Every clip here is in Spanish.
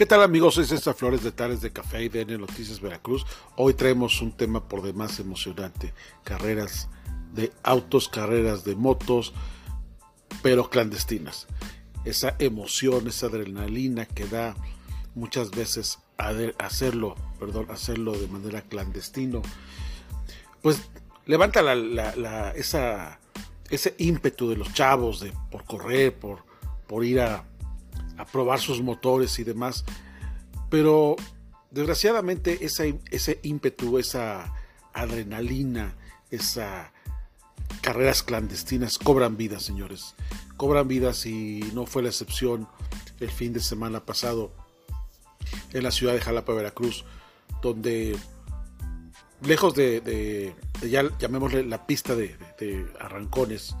¿Qué tal amigos? Soy César Flores de Tales de Café y DN Noticias Veracruz. Hoy traemos un tema por demás emocionante. Carreras de autos, carreras de motos, pero clandestinas. Esa emoción, esa adrenalina que da muchas veces hacerlo, perdón, hacerlo de manera clandestino, pues levanta la, ese ímpetu de los chavos de, por correr, por, por ir a, a probar sus motores y demás. Pero desgraciadamente ese ímpetu, esa adrenalina, esas carreras clandestinas cobran vidas, señores. Cobran vidas y no fue la excepción el fin de semana pasado en la ciudad de Jalapa, Veracruz, donde lejos de, ya llamémosle la pista de, arrancones,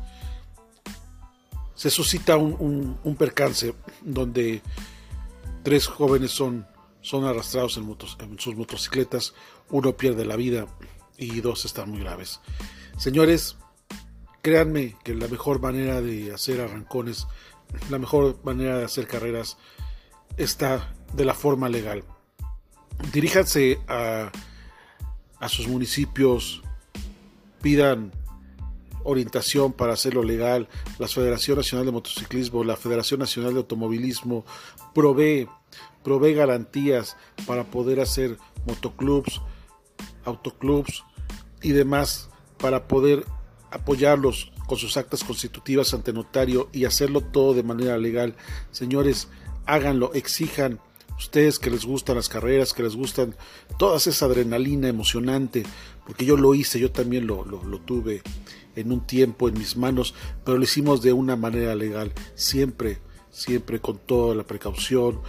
se suscita un, percance donde tres jóvenes son, son arrastrados en, en sus motocicletas, uno pierde la vida y dos están muy graves. Señores, créanme que la mejor manera de hacer arrancones, la mejor manera de hacer carreras está de la forma legal. Diríjanse a, a sus municipios, pidan orientación para hacerlo legal. La Federación Nacional de Motociclismo, la Federación Nacional de Automovilismo provee, provee garantías para poder hacer motoclubs, autoclubs y demás para poder apoyarlos con sus actas constitutivas ante notario y hacerlo todo de manera legal. Señores, háganlo, exijan ustedes que les gustan las carreras, que les gustan toda esa adrenalina emocionante, porque yo lo hice, yo también lo, lo, tuve en un tiempo en mis manos, pero lo hicimos de una manera legal, siempre, siempre con toda la precaución,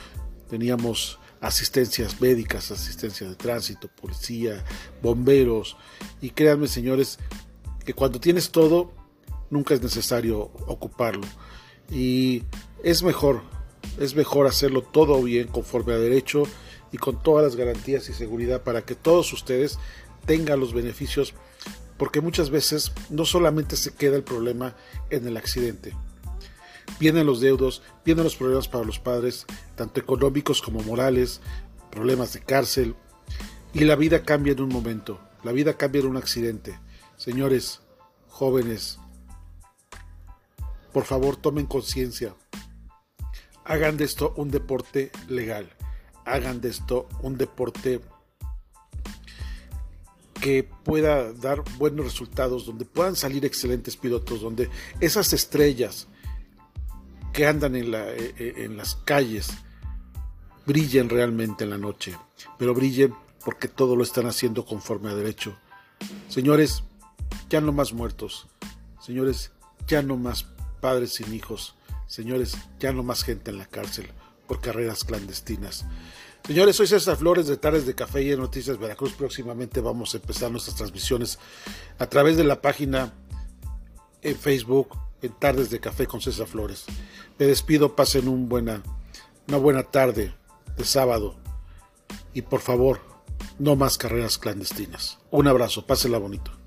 teníamos asistencias médicas, asistencia de tránsito, policía, bomberos, y créanme señores, que cuando tienes todo, nunca es necesario ocuparlo, y es mejor es mejor hacerlo todo bien conforme a derecho y con todas las garantías y seguridad para que todos ustedes tengan los beneficios porque muchas veces no solamente se queda el problema en el accidente. Vienen los deudos, vienen los problemas para los padres, tanto económicos como morales, problemas de cárcel, y la vida cambia en un momento, la vida cambia en un accidente. Señores, jóvenes, por favor tomen conciencia, hagan de esto un deporte legal, hagan de esto un deporte que pueda dar buenos resultados, donde puedan salir excelentes pilotos, donde esas estrellas que andan eh, eh, en las calles brillen realmente en la noche, pero brillen porque todo lo están haciendo conforme a derecho. Señores, ya no más muertos, señores, ya no más padres sin hijos, Señores, ya no más gente en la cárcel por carreras clandestinas. Señores, soy César Flores de Tardes de Café y Noticias Veracruz. Próximamente vamos a empezar nuestras transmisiones a través de la página en Facebook en Tardes de Café con César Flores. Me despido, pasen buena, una buena tarde de sábado y por favor, no más carreras clandestinas. Un abrazo, pásenla bonito.